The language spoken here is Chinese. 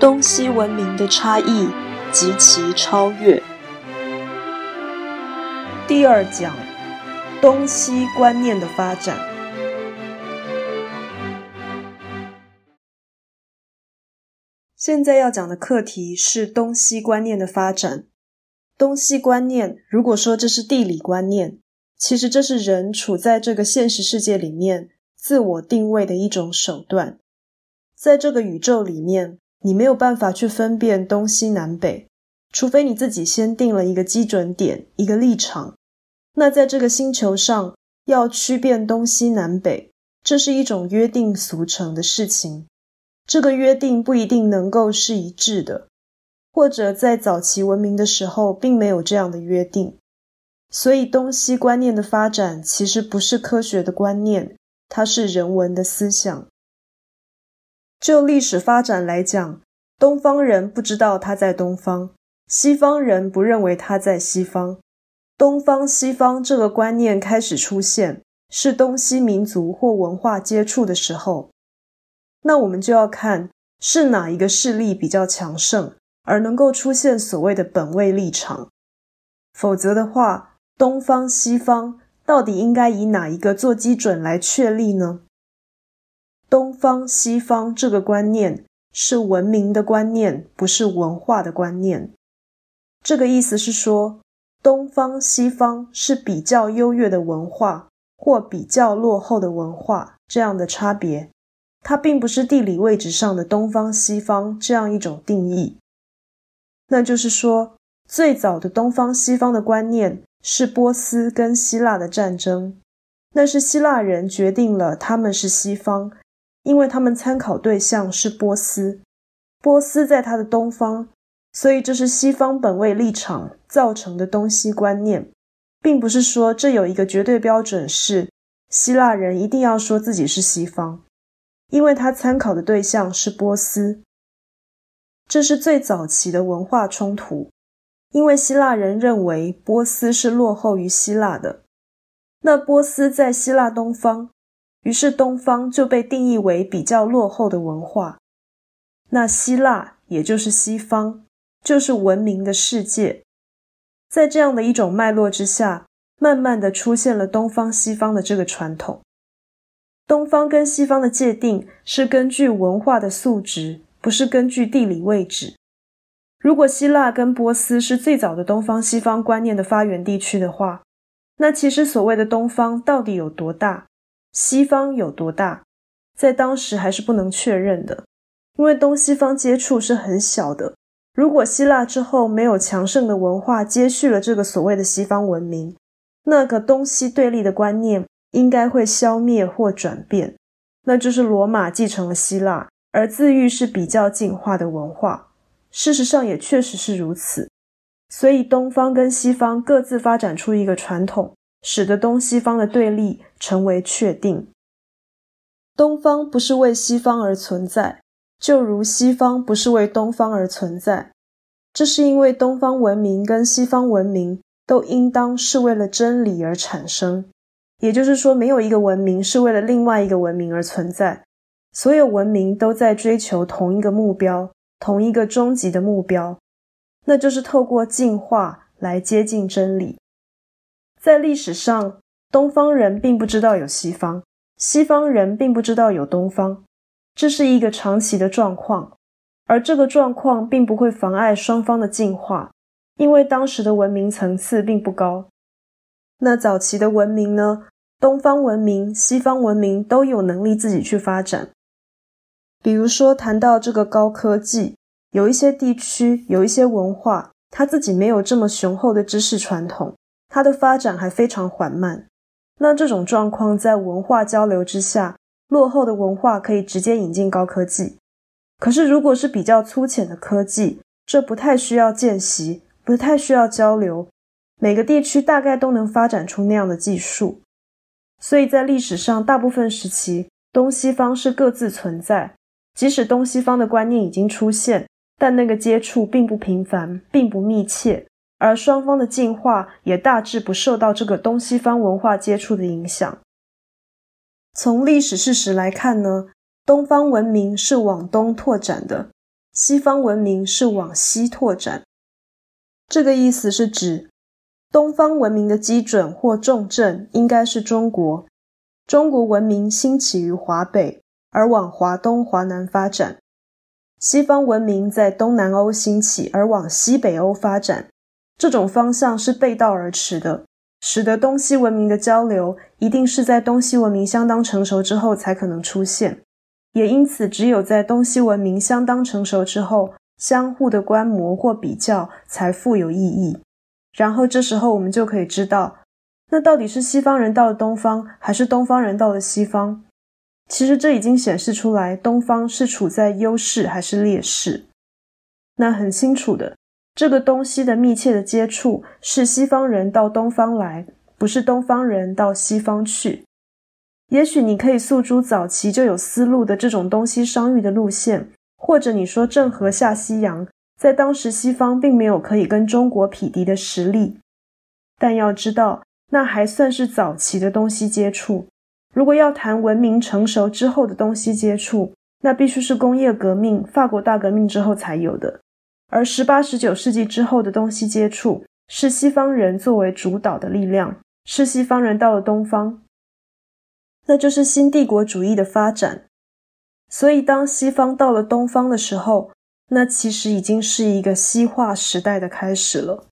东西文明的差异及其超越。第二讲，东西观念的发展。现在要讲的课题是东西观念的发展。东西观念，如果说这是地理观念，其实这是人处在这个现实世界里面自我定位的一种手段。在这个宇宙里面。你没有办法去分辨东西南北，除非你自己先定了一个基准点、一个立场。那在这个星球上，要区辨东西南北，这是一种约定俗成的事情。这个约定不一定能够是一致的，或者在早期文明的时候，并没有这样的约定。所以，东西观念的发展其实不是科学的观念，它是人文的思想。就历史发展来讲，东方人不知道他在东方，西方人不认为他在西方。东方西方这个观念开始出现，是东西民族或文化接触的时候。那我们就要看是哪一个势力比较强盛，而能够出现所谓的本位立场。否则的话，东方西方到底应该以哪一个做基准来确立呢？东方西方这个观念是文明的观念，不是文化的观念。这个意思是说，东方西方是比较优越的文化，或比较落后的文化这样的差别。它并不是地理位置上的东方西方这样一种定义。那就是说，最早的东方西方的观念是波斯跟希腊的战争，那是希腊人决定了他们是西方。因为他们参考对象是波斯，波斯在他的东方，所以这是西方本位立场造成的东西观念，并不是说这有一个绝对标准是希腊人一定要说自己是西方，因为他参考的对象是波斯，这是最早期的文化冲突，因为希腊人认为波斯是落后于希腊的，那波斯在希腊东方。于是，东方就被定义为比较落后的文化。那希腊，也就是西方，就是文明的世界。在这样的一种脉络之下，慢慢的出现了东方西方的这个传统。东方跟西方的界定是根据文化的素质，不是根据地理位置。如果希腊跟波斯是最早的东方西方观念的发源地区的话，那其实所谓的东方到底有多大？西方有多大，在当时还是不能确认的，因为东西方接触是很小的。如果希腊之后没有强盛的文化接续了这个所谓的西方文明，那个东西对立的观念应该会消灭或转变。那就是罗马继承了希腊，而自愈是比较进化的文化。事实上也确实是如此，所以东方跟西方各自发展出一个传统。使得东西方的对立成为确定。东方不是为西方而存在，就如西方不是为东方而存在。这是因为东方文明跟西方文明都应当是为了真理而产生，也就是说，没有一个文明是为了另外一个文明而存在。所有文明都在追求同一个目标，同一个终极的目标，那就是透过进化来接近真理。在历史上，东方人并不知道有西方，西方人并不知道有东方，这是一个长期的状况。而这个状况并不会妨碍双方的进化，因为当时的文明层次并不高。那早期的文明呢？东方文明、西方文明都有能力自己去发展。比如说，谈到这个高科技，有一些地区、有一些文化，它自己没有这么雄厚的知识传统。它的发展还非常缓慢，那这种状况在文化交流之下，落后的文化可以直接引进高科技。可是如果是比较粗浅的科技，这不太需要见习，不太需要交流，每个地区大概都能发展出那样的技术。所以在历史上，大部分时期，东西方是各自存在，即使东西方的观念已经出现，但那个接触并不频繁，并不密切。而双方的进化也大致不受到这个东西方文化接触的影响。从历史事实来看呢，东方文明是往东拓展的，西方文明是往西拓展。这个意思是指东方文明的基准或重镇应该是中国，中国文明兴起于华北，而往华东、华南发展；西方文明在东南欧兴起，而往西北欧发展。这种方向是背道而驰的，使得东西文明的交流一定是在东西文明相当成熟之后才可能出现，也因此只有在东西文明相当成熟之后。相互的观摩或比较才富有意义。然后这时候我们就可以知道，那到底是西方人到了东方，还是东方人到了西方？其实这已经显示出来，东方是处在优势还是劣势。那很清楚的，这个东西的密切的接触是西方人到东方来，不是东方人到西方去。也许你可以诉诸早期就有思路的这种东西商誉的路线。或者你说郑和下西洋，在当时西方并没有可以跟中国匹敌的实力，但要知道，那还算是早期的东西接触。如果要谈文明成熟之后的东西接触，那必须是工业革命、法国大革命之后才有的。而十八、十九世纪之后的东西接触，是西方人作为主导的力量，是西方人到了东方，那就是新帝国主义的发展。所以，当西方到了东方的时候，那其实已经是一个西化时代的开始了。